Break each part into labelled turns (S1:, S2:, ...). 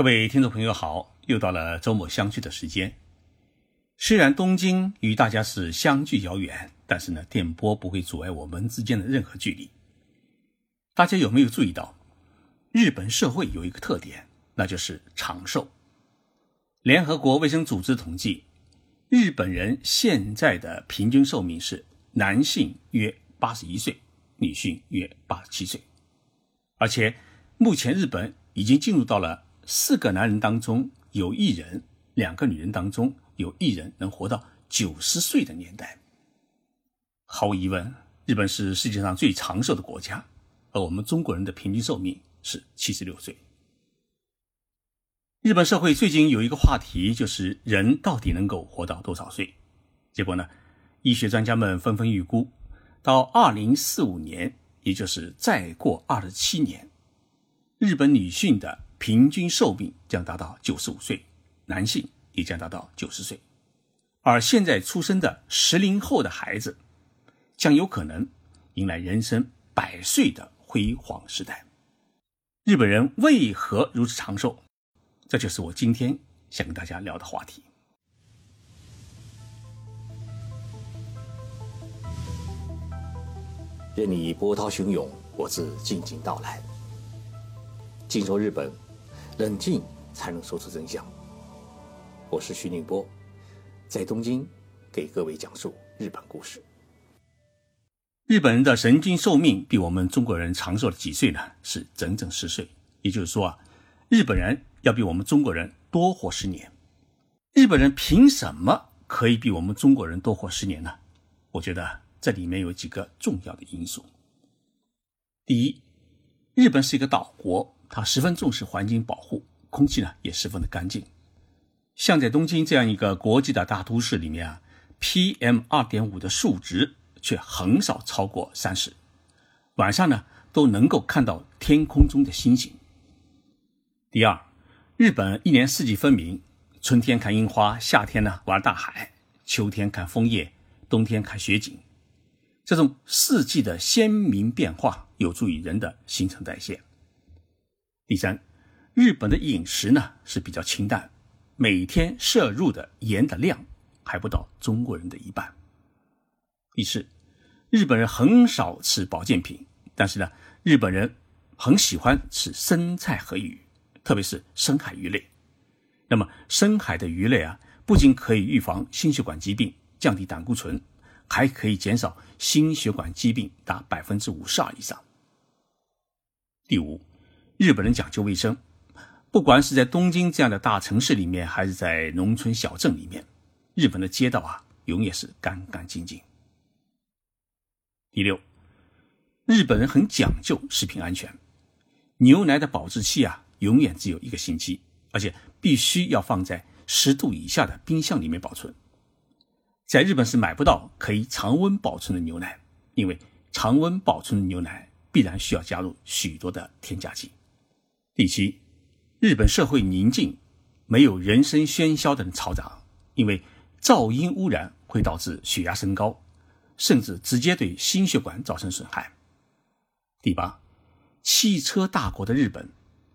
S1: 各位听众朋友好，又到了周末相聚的时间。虽然东京与大家是相距遥远，但是呢，电波不会阻碍我们之间的任何距离。大家有没有注意到，日本社会有一个特点，那就是长寿。联合国卫生组织统计，日本人现在的平均寿命是男性约八十一岁，女性约八十七岁，而且目前日本已经进入到了四个男人当中有一人，两个女人当中有一人能活到九十岁的年代。毫无疑问，日本是世界上最长寿的国家，而我们中国人的平均寿命是七十六岁。日本社会最近有一个话题，就是人到底能够活到多少岁？结果呢，医学专家们纷纷预估，到二零四五年，也就是再过二十七年，日本女性的平均寿命将达到九十五岁，男性也将达到九十岁，而现在出生的十零后的孩子，将有可能迎来人生百岁的辉煌时代。日本人为何如此长寿？这就是我今天想跟大家聊的话题。
S2: 任你波涛汹涌，我自静静到来。静说日本，冷静才能说出真相。我是徐宁波，在东京给各位讲述日本故事。
S1: 日本人的人均寿命比我们中国人长寿了几岁呢？是整整十岁。也就是说啊，日本人。要比我们中国人多活十年，日本人凭什么可以比我们中国人多活十年呢？我觉得这里面有几个重要的因素。第一，日本是一个岛国，它十分重视环境保护，空气呢也十分的干净。像在东京这样一个国际的大都市里面啊，PM 二点五的数值却很少超过三十，晚上呢都能够看到天空中的星星。第二。日本一年四季分明，春天看樱花，夏天呢玩大海，秋天看枫叶，冬天看雪景。这种四季的鲜明变化有助于人的新陈代谢。第三，日本的饮食呢是比较清淡，每天摄入的盐的量还不到中国人的一半。第四，日本人很少吃保健品，但是呢，日本人很喜欢吃生菜和鱼。特别是深海鱼类，那么深海的鱼类啊，不仅可以预防心血管疾病、降低胆固醇，还可以减少心血管疾病达百分之五十二以上。第五，日本人讲究卫生，不管是在东京这样的大城市里面，还是在农村小镇里面，日本的街道啊，永远是干干净净。第六，日本人很讲究食品安全，牛奶的保质期啊。永远只有一个星期，而且必须要放在十度以下的冰箱里面保存。在日本是买不到可以常温保存的牛奶，因为常温保存的牛奶必然需要加入许多的添加剂。第七，日本社会宁静，没有人声喧嚣的嘈杂，因为噪音污染会导致血压升高，甚至直接对心血管造成损害。第八，汽车大国的日本。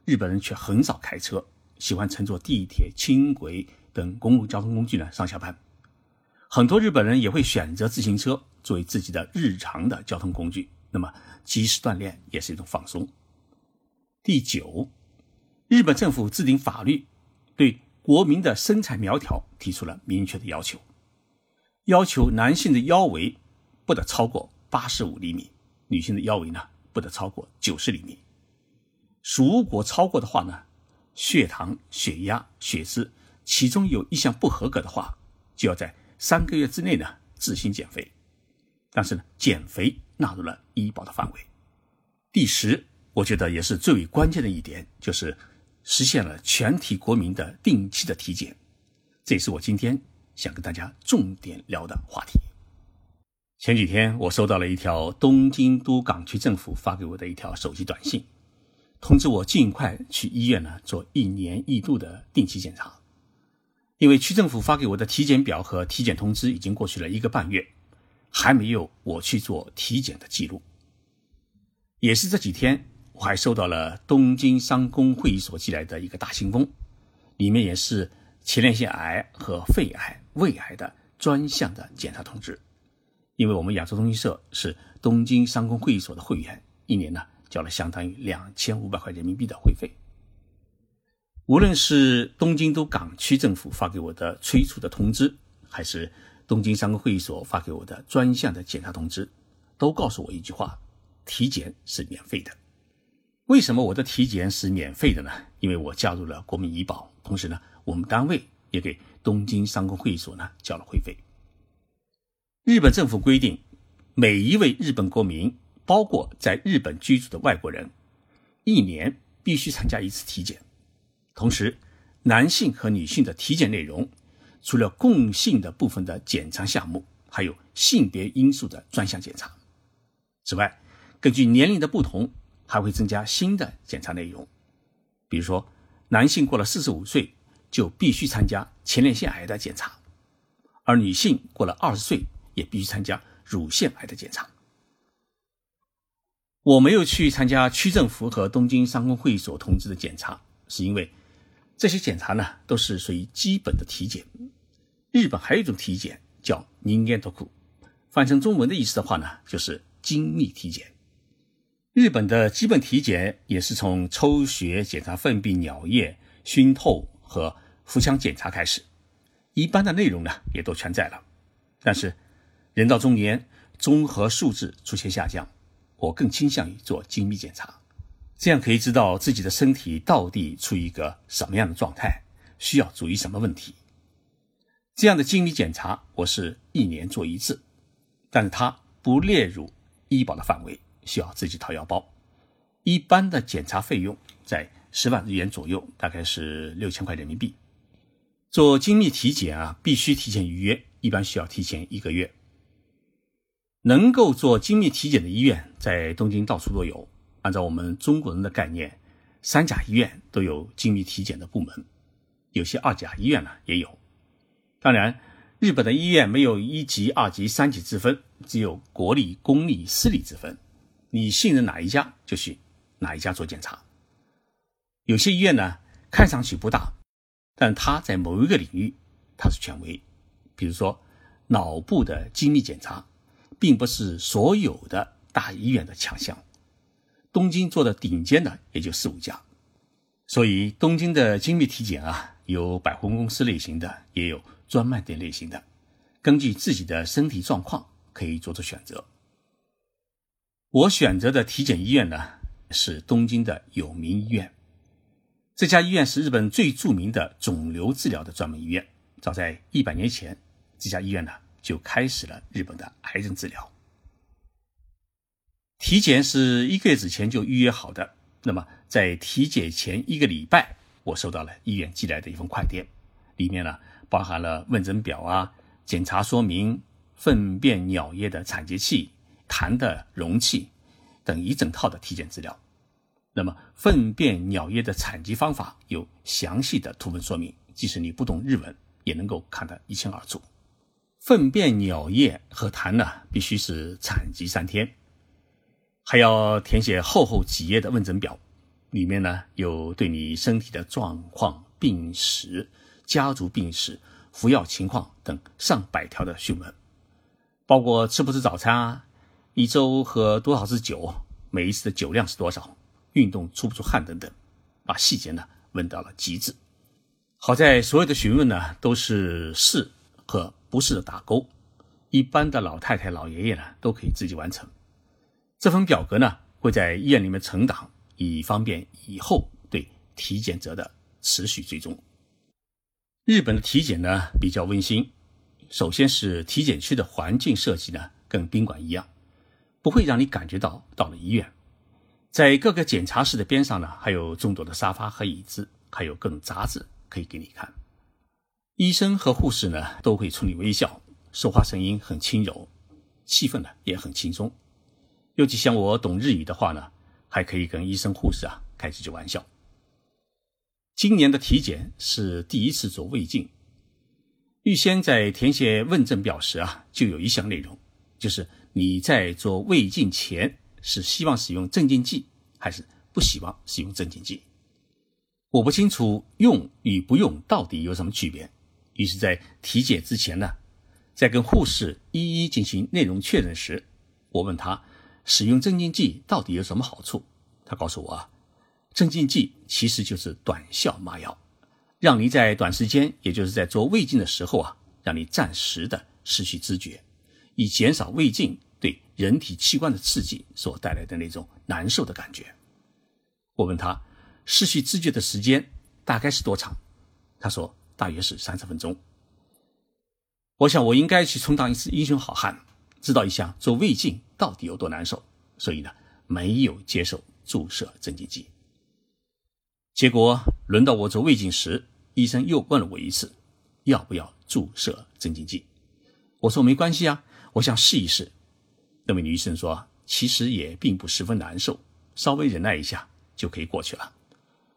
S1: 日本人却很少开车，喜欢乘坐地铁、轻轨等公共交通工具呢上下班。很多日本人也会选择自行车作为自己的日常的交通工具。那么，及时锻炼也是一种放松。第九，日本政府制定法律，对国民的身材苗条提出了明确的要求，要求男性的腰围不得超过八十五厘米，女性的腰围呢不得超过九十厘米。如果超过的话呢，血糖、血压、血脂其中有一项不合格的话，就要在三个月之内呢自行减肥。但是呢，减肥纳入了医保的范围。第十，我觉得也是最为关键的一点，就是实现了全体国民的定期的体检。这也是我今天想跟大家重点聊的话题。前几天我收到了一条东京都港区政府发给我的一条手机短信。通知我尽快去医院呢做一年一度的定期检查，因为区政府发给我的体检表和体检通知已经过去了一个半月，还没有我去做体检的记录。也是这几天我还收到了东京商工会议所寄来的一个大信封，里面也是前列腺癌和肺癌、胃癌的专项的检查通知。因为我们亚洲通讯社是东京商工会议所的会员，一年呢交了相当于两千五百块人民币的会费。无论是东京都港区政府发给我的催促的通知，还是东京商工会议所发给我的专项的检查通知，都告诉我一句话：体检是免费的。为什么我的体检是免费的呢？因为我加入了国民医保，同时呢，我们单位也给东京商工会所呢交了会费。日本政府规定，每一位日本国民，包括在日本居住的外国人，一年必须参加一次体检。同时，男性和女性的体检内容，除了共性的部分的检查项目，还有性别因素的专项检查。此外，根据年龄的不同，还会增加新的检查内容。比如说，男性过了四十五岁就必须参加前列腺癌的检查，而女性过了二十岁也必须参加乳腺癌的检查。我没有去参加区政府和东京商工会所通知的检查，是因为。这些检查呢，都是属于基本的体检。日本还有一种体检叫“人間特库”，翻成中文的意思的话呢，就是精密体检。日本的基本体检也是从抽血检查粪便、尿液、熏透和腹腔检查开始，一般的内容呢也都全在了。但是人到中年，综合素质出现下降，我更倾向于做精密检查。这样可以知道自己的身体到底处于一个什么样的状态，需要注意什么问题。这样的精密检查，我是一年做一次，但是它不列入医保的范围，需要自己掏腰包。一般的检查费用在十万日元左右，大概是六千块人民币。做精密体检啊，必须提前预约，一般需要提前一个月。能够做精密体检的医院在东京到处都有。按照我们中国人的概念，三甲医院都有精密体检的部门，有些二甲医院呢也有。当然，日本的医院没有一级、二级、三级之分，只有国立、公立、私立之分。你信任哪一家，就去哪一家做检查。有些医院呢看上去不大，但它在某一个领域它是权威。比如说，脑部的精密检查，并不是所有的大医院的强项。东京做的顶尖的也就四五家，所以东京的精密体检啊，有百货公司类型的，也有专卖店类型的，根据自己的身体状况可以做出选择。我选择的体检医院呢是东京的有名医院，这家医院是日本最著名的肿瘤治疗的专门医院。早在一百年前，这家医院呢就开始了日本的癌症治疗。体检是一个月之前就预约好的。那么，在体检前一个礼拜，我收到了医院寄来的一封快电，里面呢包含了问诊表啊、检查说明、粪便、尿液的采集器、痰的容器等一整套的体检资料。那么，粪便、尿液的采集方法有详细的图文说明，即使你不懂日文，也能够看得一清二楚。粪便、尿液和痰呢，必须是采集三天。还要填写厚厚几页的问诊表，里面呢有对你身体的状况、病史、家族病史、服药情况等上百条的询问，包括吃不吃早餐啊，一周喝多少次酒，每一次的酒量是多少，运动出不出汗等等，把细节呢问到了极致。好在所有的询问呢都是是和不是的打勾，一般的老太太、老爷爷呢都可以自己完成。这份表格呢，会在医院里面存档，以方便以后对体检者的持续追踪。日本的体检呢比较温馨，首先是体检区的环境设计呢跟宾馆一样，不会让你感觉到到了医院。在各个检查室的边上呢，还有众多的沙发和椅子，还有各种杂志可以给你看。医生和护士呢都会冲你微笑，说话声音很轻柔，气氛呢也很轻松。尤其像我懂日语的话呢，还可以跟医生护士啊开几句玩笑。今年的体检是第一次做胃镜，预先在填写问诊表时啊，就有一项内容，就是你在做胃镜前是希望使用镇静剂还是不希望使用镇静剂。我不清楚用与不用到底有什么区别，于是，在体检之前呢，在跟护士一一进行内容确认时，我问他使用镇静剂到底有什么好处。他告诉我，镇静剂其实就是短效麻药，让你在短时间，也就是在做胃镜的时候啊，让你暂时的失去知觉，以减少胃镜人体器官的刺激所带来的那种难受的感觉。我问他。失去知觉的时间大概是多长？他说大约是三十分钟。我想我应该去充当一次英雄好汉，知道一下做胃镜到底有多难受，所以呢没有接受注射镇静剂。结果轮到我做胃镜时，医生又问了我一次，要不要注射镇静剂？我说没关系啊，我想试一试。那位女医生说，其实也并不十分难受，稍微忍耐一下就可以过去了。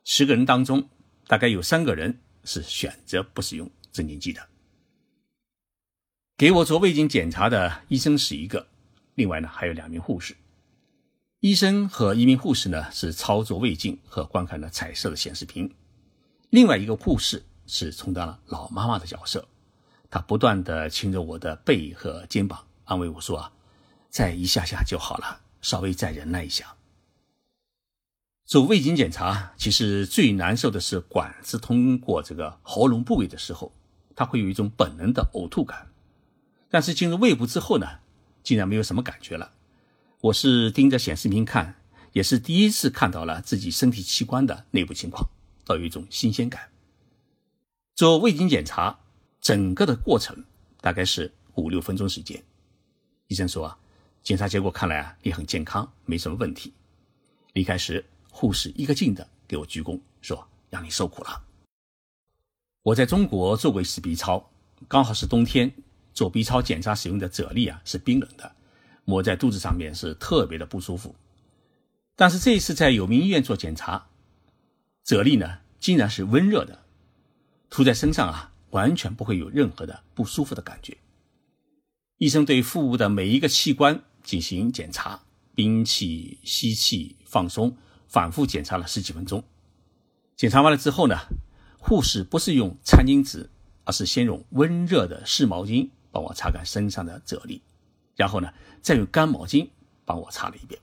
S1: 十个人当中，大概有三个人是选择不使用镇静剂的。给我做胃镜检查的医生是一个，另外呢还有两名护士。医生和一名护士呢是操作胃镜和观看了彩色的显示屏，另外一个护士是充当了老妈妈的角色，她不断的亲着我的背和肩膀，安慰我说啊，再一下下就好了，稍微再忍耐一下。做胃镜检查，其实最难受的是管子通过这个喉咙部位的时候，它会有一种本能的呕吐感。但是进入胃部之后呢，竟然没有什么感觉了。我是盯着显示屏看，也是第一次看到了自己身体器官的内部情况，倒有一种新鲜感。做胃镜检查，整个的过程大概是五六分钟时间。医生说啊，检查结果看来啊，你很健康，没什么问题。离开时。护士一个劲的给我鞠躬，说：“让你受苦了。”我在中国做过一次 B 超，刚好是冬天，做 B 超检查使用的啫喱啊是冰冷的，抹在肚子上面是特别的不舒服。但是这一次在有名医院做检查，啫喱呢竟然是温热的，涂在身上啊完全不会有任何的不舒服的感觉。医生对腹部的每一个器官进行检查，屏气、吸气、放松。反复检查了十几分钟，检查完了之后呢，护士不是用餐巾纸，而是先用温热的湿毛巾帮我擦干身上的啫喱，然后呢，再用干毛巾帮我擦了一遍。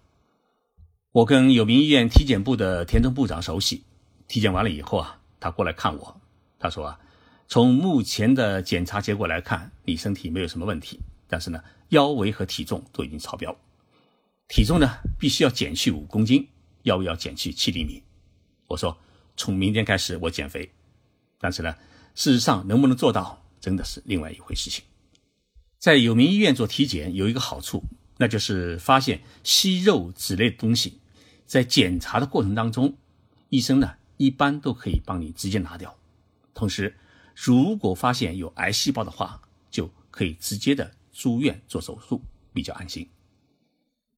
S1: 我跟有名医院体检部的田中部长熟悉，体检完了以后啊，他过来看我，他说啊，从目前的检查结果来看，你身体没有什么问题，但是呢，腰围和体重都已经超标，体重呢必须要减去五公斤。要不要减去七厘米？我说从明天开始我减肥，但是呢，事实上能不能做到，真的是另外一回事情。在有名医院做体检有一个好处，那就是发现息肉之类的东西，在检查的过程当中，医生呢一般都可以帮你直接拿掉。同时，如果发现有癌细胞的话，就可以直接的住院做手术，比较安心。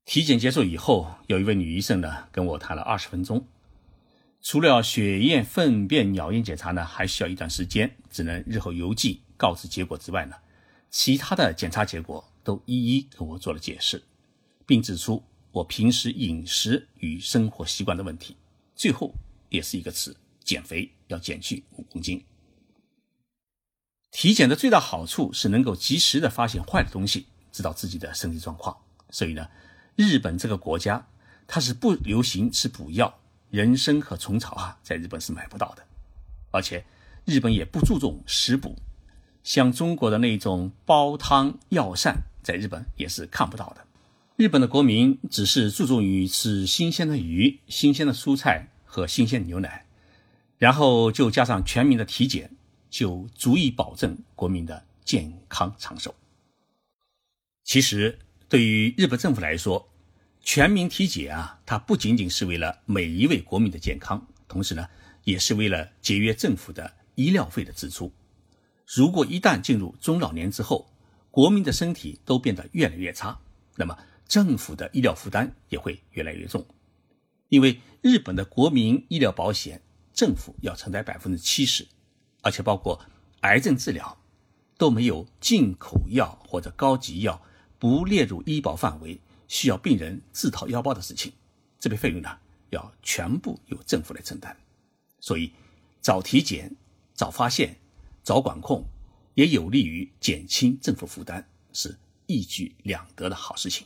S1: 体检结束以后，有一位女医生呢跟我谈了二十分钟。除了血液、粪便、尿液检查呢，还需要一段时间，只能日后邮寄告知结果之外呢，其他的检查结果都一一跟我做了解释，并指出我平时饮食与生活习惯的问题。最后也是一个词：减肥要减去五公斤。体检的最大好处是能够及时的发现坏的东西，知道自己的身体状况。所以呢。日本这个国家，它是不流行吃补药，人参和虫草啊，在日本是买不到的，而且日本也不注重食补，像中国的那种煲汤药膳，在日本也是看不到的。日本的国民只是注重于吃新鲜的鱼、新鲜的蔬菜和新鲜的牛奶，然后就加上全民的体检，就足以保证国民的健康长寿。其实。对于日本政府来说，全民体检啊，它不仅仅是为了每一位国民的健康，同时呢，也是为了节约政府的医疗费的支出。如果一旦进入中老年之后，国民的身体都变得越来越差，那么政府的医疗负担也会越来越重。因为日本的国民医疗保险，政府要承担百分之七十，而且包括癌症治疗，都没有进口药或者高级药。不列入医保范围，需要病人自掏腰包的事情，这笔费用呢要全部由政府来承担。所以，早体检、早发现、早管控，也有利于减轻政府负担，是一举两得的好事情。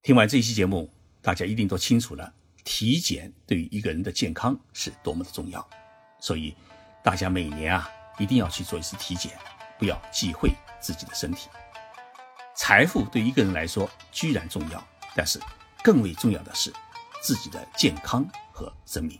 S1: 听完这一期节目，大家一定都清楚了，体检对于一个人的健康是多么的重要。所以，大家每年啊，一定要去做一次体检，不要忌讳自己的身体。财富对一个人来说居然重要，但是更为重要的是自己的健康和生命。